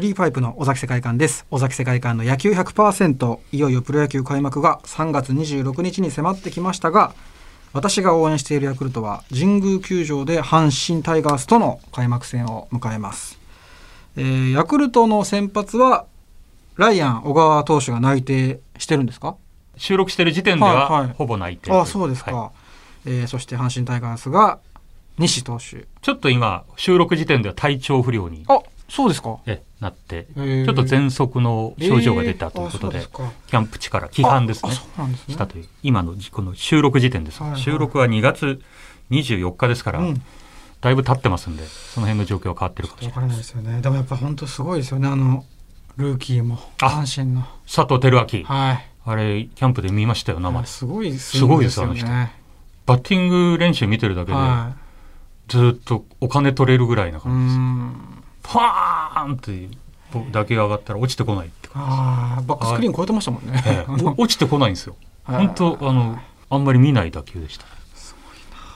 フリーパイプの尾崎世界観です。尾崎世界観の野球100%いよいよプロ野球開幕が3月26日に迫ってきましたが私が応援しているヤクルトは神宮球場で阪神タイガースとの開幕戦を迎えます、えーヤクルトの先発はライアン小川投手が内定してるんですか？収録している時点ではいははい。ほぼ内定あそうですか、はい。えーそして阪神タイガースが西投手。ちょっと今収録時点では体調不良に。あそうですか。えなってちょっと喘息の症状が出たということで,、キャンプ地から規範ですね。したという今のこの収録時点です、収録は2月24日ですから、うん。だいぶ経ってますんでその辺の状況は変わってるかもしれないです。よね。でもやっぱ本当すごいですよね。あのルーキーもあ阪神の。佐藤輝明。はい。あれキャンプで見ましたよ生あですごいスすごいですあの人。ね。バッティング練習見てるだけで、はずっとお金取れるぐらいな感じです。ん。パーンって打球が上がったら落ちてこないって感ああバックスクリーン超えてましたもんね。じ、ええ。お落ちてこないんですよ。はい。本当あのあんまり見ない打球でした。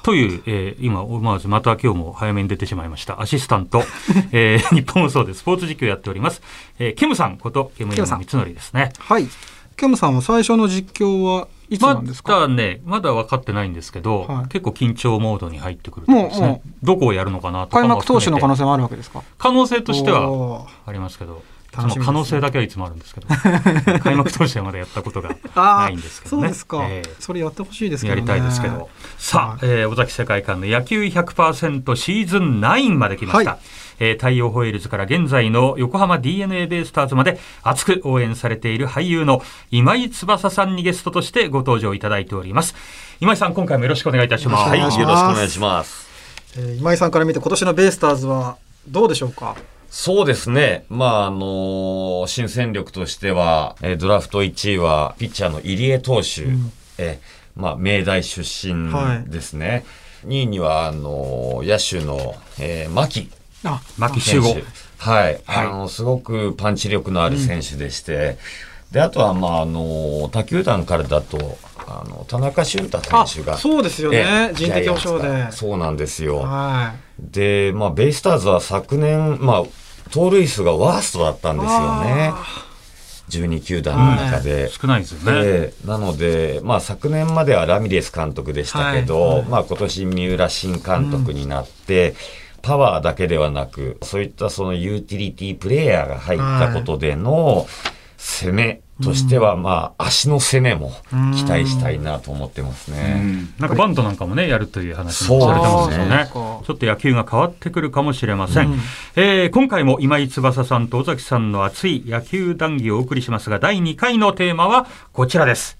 という、えー今思わずまた今日も早めに出てしまいました。アシスタント、えー日本放送でスポーツ実況をやっております、えー、ケムさんことケム山光則ですね。はい。ケムさんは最初の実況はいつまなんですか？だねまだ分かってないんですけど、はい。結構緊張モードに入ってくるとですね。どこをやるのかなとか開も幕投手の可能性性もあるわけですか？可能性としてはありますけど可能性だけはいつもあるんですけど 開幕投手はまだやったことがないんですけどねそうですか。ええそれやってほしいですけどね。やりたいですけど。さあ、はいえー尾崎世界観の野球100%シーズン9まで来ました。はいえー太陽ホエールズから現在の横浜 DNA ベイスターズまで熱く応援されている俳優の今井翼さんにゲストとしてご登場いただいております。今井さん、今回もよろしくお願いいたします。よろしくお願いします。えー今井さんから見て今年のベイスターズはどうでしょうか？そうですね。まあ、あの新戦力としては、えードラフト1位は、ピッチャーの入江投手、えーまあ、明大出身ですね。2位には、あの野手の、えー、牧あ牧秀選吾手。。はい。はいあの、すごくパンチ力のある選手でして、で、あとは、まあ、あの他球団からだと、あの、田中俊太あ選手が、そうですよえね。え人的保障で。そうなんですよ。はい。で、まあ、ベイスターズは昨年、まあ、盗塁数がワーストだったんですよね。12球団の中で。少ないですよね。ええなので、まあ、昨年まではラミレス監督でしたけど、はいはいまあ、今年三浦新監督になって、パワーだけではなく、そういったそのユーティリティプレイヤーが入ったことでの攻めとしては、まあ、足の攻めも期待したいなと思ってますね。なんかバントなんかもね、やるという話もされてますよね。そうですねちょっと野球が変わってくるかもしれません。うんえー今回も今井翼さんと尾崎さんの熱い野球談義をお送りしますが、第2回のテーマはこちらです。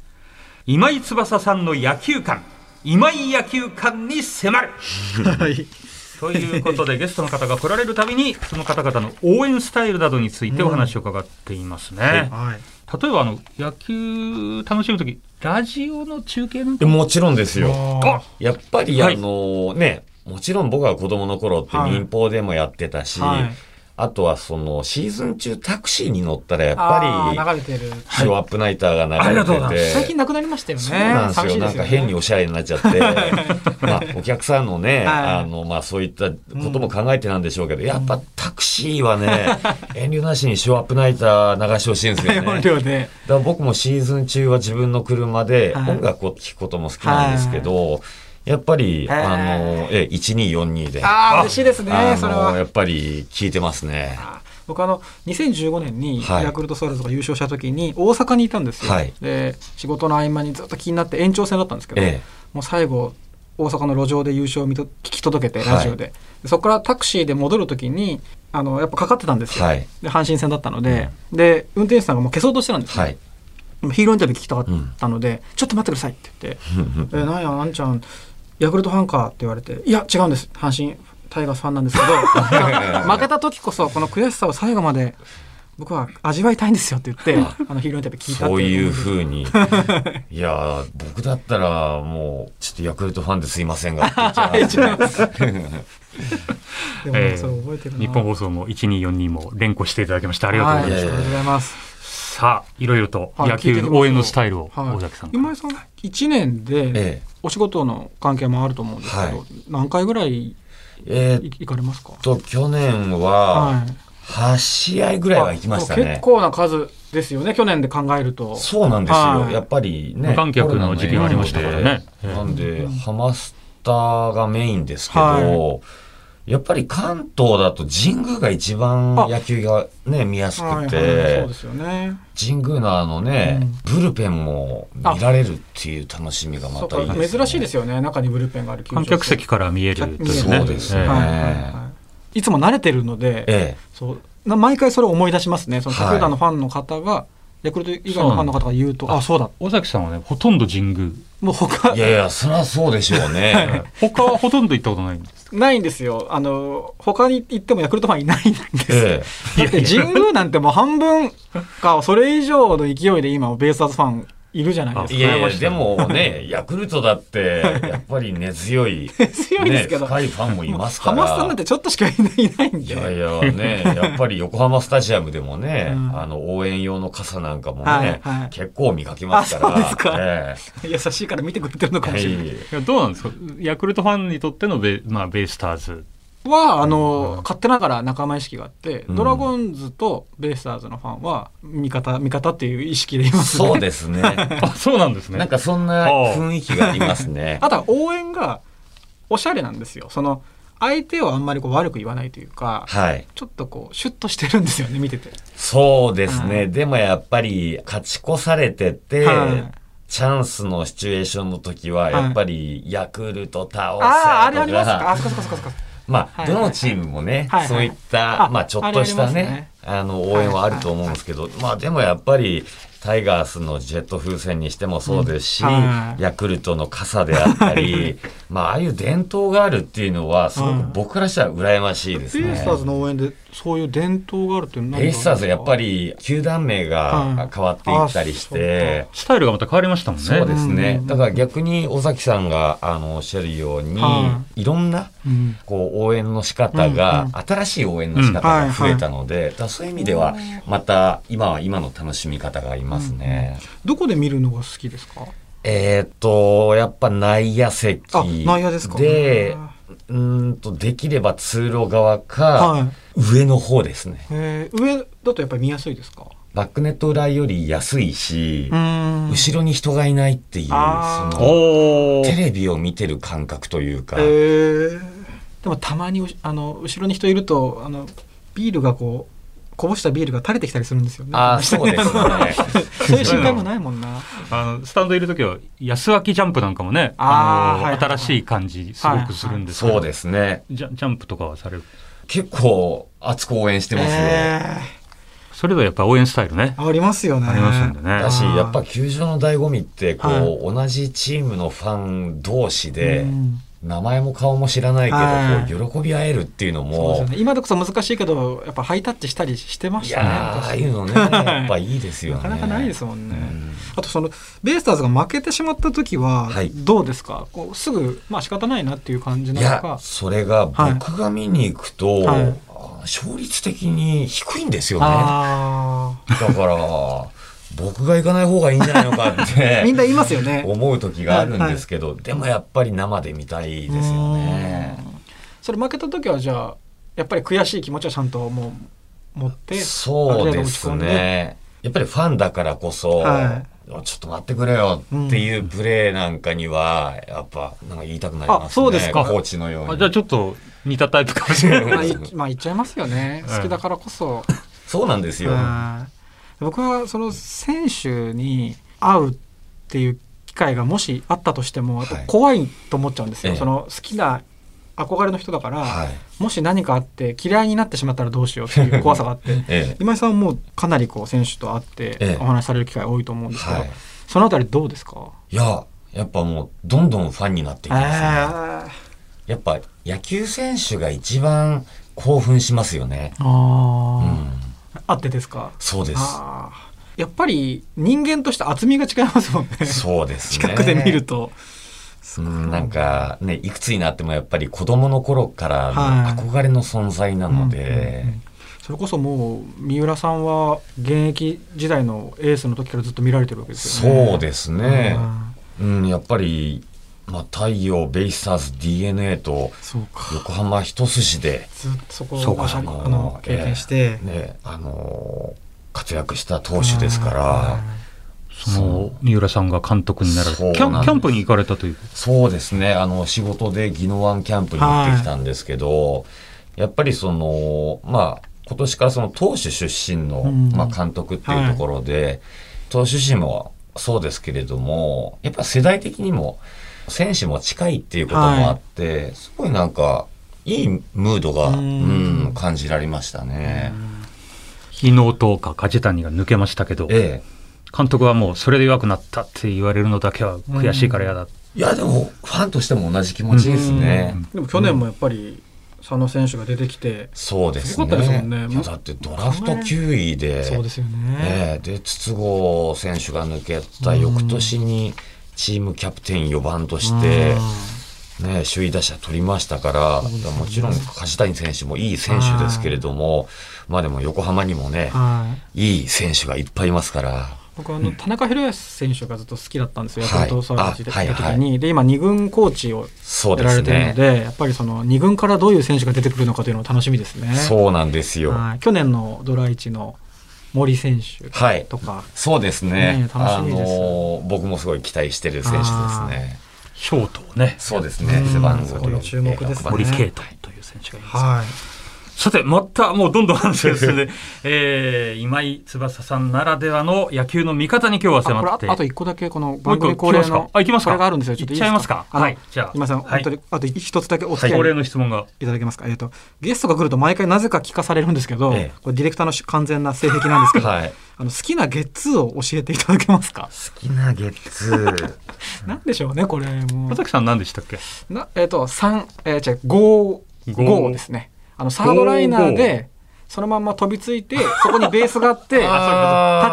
今井翼さんの野球観、今井野球観に迫る。はい。ということで、ゲストの方が来られるたびに、その方々の応援スタイルなどについてお話を伺っていますね。はい。例えば、あの、野球楽しむとき、ラジオの中継なんかも。もちろんですよ。あやっぱり、はい。あのね、もちろん僕が子供の頃ってはい。民放でもやってたし、はいあとはそのシーズン中タクシーに乗ったらやっぱ流れてる。りショーアップナイターが流れてて、最近なくなりましたよね。そうなんですよ。なんか変におしゃれになっちゃって、まあお客さんのね、はい。あの、まあそういったことも考えてなんでしょうけど、やっぱタクシーはね、遠慮なしにショーアップナイター流してほしいんですよね。だから僕もシーズン中は自分の車ではい。音楽を聴くことも好きなんですけど、やっぱり、はいあの、え、1242で、ああ、嬉しいですねあ。それは。のやっぱり聴いてますね。あ僕あの2015年にはい。ヤクルトスワローズが優勝した時に大阪にいたんですよ、はい。で仕事の合間にずっと気になって延長戦だったんですけど、ええ。もう最後大阪の路上で優勝を聞き届けてラジオで,、でそこからタクシーで戻る時にあのやっぱかかってたんですよ、はい。で阪神戦だったので、で運転手さんがもう消そうとしてたんですよ、はい。ヒーローインタビュー聞きたかったので、ちょっと待ってくださいって言って「えなんやなんちゃんヤクルトファンか?」って言われて「いや違うんです阪神タイガースファンなんですけど 負けた時こそこの悔しさを最後まで僕は味わいたいんですよ」って言ってあのヒーローインタビュー聞いたってそういうふふうに。いやー僕だったらもう、ちょっとヤクルトファンですいませんがって言っちゃいます。でも日本放送も1242も連呼していただきましてありがとうございます。はい、ありがとうございます。さあ、いろいろとはい野球聞いてみましょう応援のスタイルをはい大崎さん今井さん1年でええお仕事の関係もあると思うんですけど、はい。何回ぐらいいえーっ行かれますか？と、去年は、はい。8試合ぐらいは行きましたね。結。構な数ですよね去年で考えると。そうなんですよ。はい。やっぱりね。無観客の時期がありましたからね。なんで、ハマスターがメインですけど、はやっぱり関東だと神宮が一番あ野球がね、見やすはいくてはいそうで、すよね。神宮のあのね、ブルペンも見られるっていう楽しみがまたいいです、ね。か珍しいですよね。中にブルペンがある観客席から見えるというね。そうですね。ええ。はいはいはいい。つも慣れてるので、えそうな毎回それを思い出しますね。そのはい。他球団のファンの方が、ヤクルト以外のファンの方が言うとあそうだ尾崎さんはね、ほとんど神宮。もう他え。いやいや、そりゃそうでしょうね。他はほとんど行ったことないんです。ないんですよあの他に行ってもヤクルトファンいないんです、えだって神宮なんてもう半分かそれ以上の勢いで今ベイスターズファンいるじゃないですか。え。いやいや、でもね、ヤクルトだって、やっぱり根強い、強いですけど、ね、深いファンもいますから。ハマスタなんてちょっとしかいないんで。いやいやね、やっぱり横浜スタジアムでもね、うん。あの応援用の傘なんかもね、はいはい。結構見かけますから。あそうですか。え優しいから見てくれてるのかえもしれない、はいいやどうなんですか？ヤクルトファンにとってのベ,、まあ、ベイスターズ。はあの、勝手ながら仲間意識があって、うん。ドラゴンズとベイスターズのファンは味方味方っていう意識でいますね。そうですね。あ、そうなんですね。なんかそんな雰囲気がありますね。あとは応援がおしゃれなんですよ。その相手をあんまりこう悪く言わないというかはい。ちょっとこうシュッとしてるんですよね見てて。そうですね。はいでもやっぱり勝ち越されてて、はい。チャンスのシチュエーションの時は、い。やっぱりヤクルト倒せあああれとありますか？かあ、そこそこそこそこまあ、はいどのチームもね、そういった、あまあ、ちょっとしたね、あの、応援はあると思うんですけど、まあ、でもやっぱり、タイガースのジェット風船にしてもそうですし、うんはい。ヤクルトの傘であったり、まあ、ああいう伝統があるっていうのは、すごく僕からしたら羨ましいですね。ベイスターズの応援でそういう伝統があるっていうのはベイスターズやっぱりり球団名が変わっていったりして、スタイルがまた変わりましたもんね。そうですね。う。ん。だから逆に尾崎さんがあのおっしゃるようには、い。ろんなうん。こう応援の仕方が、うん。新しい応援の仕方が増えたので、そういう意味ではまた今は今の楽しみ方がありますね。どこで見るのが好きですか？えーっとやっぱ内野席あ内野ですか。でうーんとできれば通路側か、はい。上の方ですね。えー。上だとやっぱり見やすいですか？バックネット裏より安いし、ん。後ろに人がいないっていうそのテレビを見てる感覚というか、えー。でもたまにうあの後ろに人いるとあのビールがこうこぼしたビールが垂れてきたりするんですよね。ああそうですね。そういう心配もないもんな。あのスタンドいるときは安脇ジャンプなんかももねあのはい新しい感じすごくするんですけど。そうですね。ジャジャンプとかはされる？結構熱く応援してますよ、えそれぞれやっぱ応援スタイルね。ーありますよね。ありますんでね。だしやっぱ球場の醍醐味ってこう、はい。同じチームのファン同士で、うん名前も顔も知らないけど、喜び合えるっていうのもよね。今でこそ難しいけどやっぱハイタッチしたりしてまいしたね。ああいうのね やっぱいいですよね。なかなかないですもんね。うん。あとそのベイスターズが負けてしまった時ははい。どうですか、こうすぐまあ仕方ないなっていう感じなのか？それがはい。僕が見に行くと、はい。勝率的に低いんですよね。あだから僕が行かない方がいいんじゃないのかっあ、て みんな言いますよね。思う時があるんですけど、でもやっぱり生で見たいですよね。うん。それ負けた時はじゃあやっぱり悔しい気持ちはちゃんともう持ってそうですね。やっぱりファンだからこそ、はちょっと待ってくれよっていうプレーなんかには、やっぱなんか言いたくなりますね。あそうですかコーチのように。あじゃあちょっと似たタイプかもしれないまあ、いまあ言っちゃいますよね。好きだからこそ。そうなんですよ。うん僕はその選手に会うっていう機会がもしあったとしても怖いと思っちゃうんですよ、ええその好きな憧れの人だから、はい。もし何かあって嫌いになってしまったらどうしようっていう怖さがあって ええ。今井さんはもうかなりこう選手と会ってええお話しされる機会多いと思うんですけど、はい。そのあたりどうですか？いや、やっぱもうどんどんファンになっていきますね。あやっぱ野球選手が一番興奮しますよね。あうー、ん。あってですか？そうです。やっぱり人間として厚みが違いますもんねそうですね。近くで見ると。うん、なんかね、いくつになってもやっぱり子供の頃からはいの憧れの存在なので、うんうんうんそれこそもう三浦さんは現役時代のエースの時からずっと見られてるわけですよね。そうですね。うん、やっぱりまあ、太陽、ベイスターズ、d n a とそうか。横浜一筋で、ずっとそこそうかをそうか。あの経験して、ね、あのー活躍した投手ですから、はその三浦さんが監督になられそうキャンプに行かれたという。そうですね、あの仕事で宜野湾キャンプに行ってきたんですけど、やっぱりその、まあ、今年からその投手出身の、うん。まあ、監督っていうところで、投手陣もそうですけれども、やっぱ世代的にも選手も近いっていうこともあって、すごいなんか、いいムードが、ううんん、感じられましたね。日野とか梶谷が抜けましたけどええ。監督はもうそれで弱くなったって言われるのだけは悔しいから嫌だ、いや、でも、ファンとしても同じ気持ちですね。でも去年もやっぱり佐野選手が出てきて、そうですね。いやだってドラフト9位で、そうですよね。ええ。で筒香選手が抜けた翌年にチームキャプテン4番として、ね、首位打者取りましたから、もちろん梶谷選手もいい選手ですけれども、まあでも横浜にもね、はい。いい選手がいっぱいいますから、僕あの田中宏康選手がずっと好きだったんですよ。はいヤクルトスワローズであいた時はいに、で今二軍コーチをやられてるですねの。で、やっぱりその二軍からどういう選手が出てくるのかというのが楽しみですね。そうなんですよ。はい。去年のドラ1の森選手はいとか、そうですね。ね楽しみですあの僕もすごい期待してる選手ですね。ショートをねそうですねう。ん背番号そこも注目ですね森圭斗という選手がいます、はい。さてまたもうどんどん話が進んで、えー、今井翼さんならではの野球の見方に今日は迫ってああと一個だけこの番組恒例のあ行きますか？これがあるんですよ。ちょっといっちゃいますか？はいじゃあ今井さん、はい本当にあと一つだけお付き合い恒例の質問がいただけますか？えっ、とゲストが来ると毎回なぜか聞かされるんですけど、ええこれディレクターの完全な性癖なんですけど、はい。あの好きなゲッツーを教えていただけますか？好きなゲッツー。なんでしょうねこれも田崎さん何でしたっけ？う。なえっ、と三えー、じゃ五五五ですね。あのサードライナーでそのまんま飛びついてそこにベースがあって タ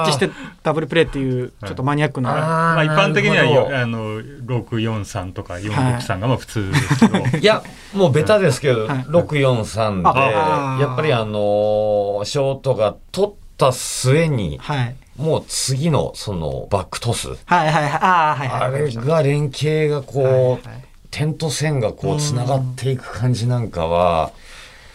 ッチしてダブルプレーっていうちょっとマニアックな。あーまあ、一般的にはあの643とか463がまあ普通ですけど、いや、もうベタですけど、はい。643で、やっぱりあのーショートが取った末に、はい。もう次のそのバックトス、はいはいはい。あーはいはい。あれが連携がこう、はいはい。点と線がこうつながっていく感じなんかは、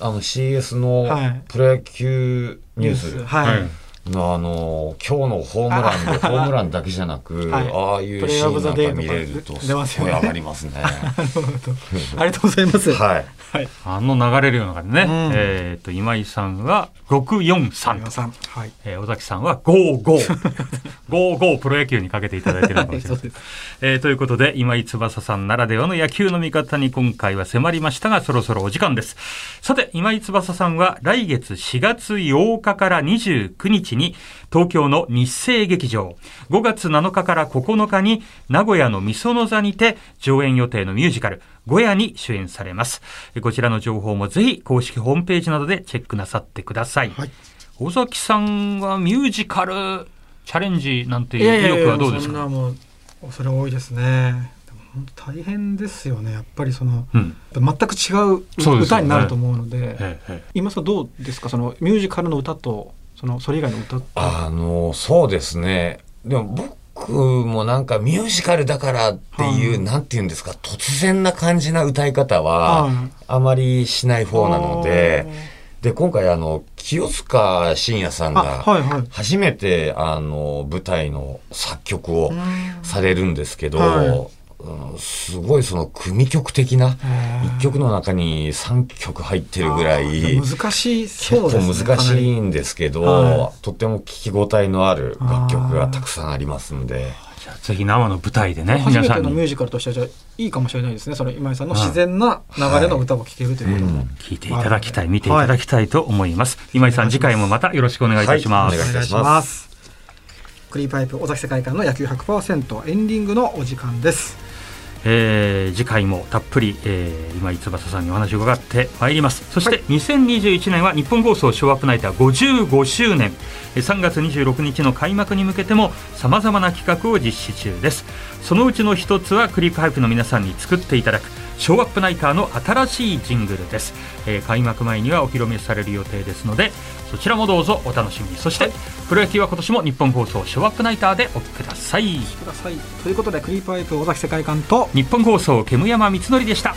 あの CS はい。のプロ野球ニュース。はい、はい。のあの今日のホームランでホームランだけじゃなく、はいああいうシーンなんか見れるとすごい上がりますね。ありがとうございます。はい。はい。あの流れるような感じね、うんえー、と今井さんは643皆さん、はい。えー、尾崎さんは55。55プロ野球にかけていただいているのかもしれません。そうですえーということで、今井翼さんならではの野球の見方に今回は迫りましたが、そろそろお時間です。さて、今井翼さんは来月4月8日から29日に東京の日生劇場、5月7日から9日に名古屋のみその座にて上演予定のミュージカル、ゴヤに主演されます。えーこちらの情報もぜひ公式ホームページなどでチェックなさってください。はい。尾崎さんはミュージカルチャレンジなんて意欲はどうですか？そんなもうそれ多いですね。大変ですよね。やっぱりそのうん。全く違う歌になると思うので。ええええ。今さんどうですか？そのミュージカルの歌とそのそれ以外の歌って。あの、そうですね。でも僕もなんかミュージカルだからっていう、はい。なんていうんですか、突然な感じな歌い方ははい、あまりしない方なので、で、今回あの、清塚信也さんあが、初めてあの、舞台の作曲をうん。されるんですけど、はいうんすごいその組曲的な、へー。一曲の中に3曲入ってるぐらい、難しい結構そうですね難しいんですけど、はとっても聞き応えのある楽曲がたくさんありますんで、ぜひ生の舞台でね、初皆さんに。めてのミュージカルとしてはじゃあいいかもしれないですね。その今井さんの自然な流れの歌を聴けるということも、うん。聞いていただきたい、見ていただきたいと思います。今井さん、次回もまたよろしくお願いいたします。はいお願いいたします。クリーパイプ尾崎世界観の野球100%エンディングのお時間ですえー次回もたっぷり、えー今井翼さんにお話を伺ってまいります。そして2021年は日本放送ショーアップナイター55周年。えー3月26日の開幕に向けてもさまざまな企画を実施中です。そのうちの一つはクリープハイプの皆さんに作っていただくショーアップナイターの新しいジングルです、えー開幕前にはお披露目される予定ですのでそちらもどうぞお楽しみに。そして、プロ野球は今年も日本放送ショーアップナイターでお聞きください。ということでクリープワイプ尾崎世界観と日本放送煙山光則でした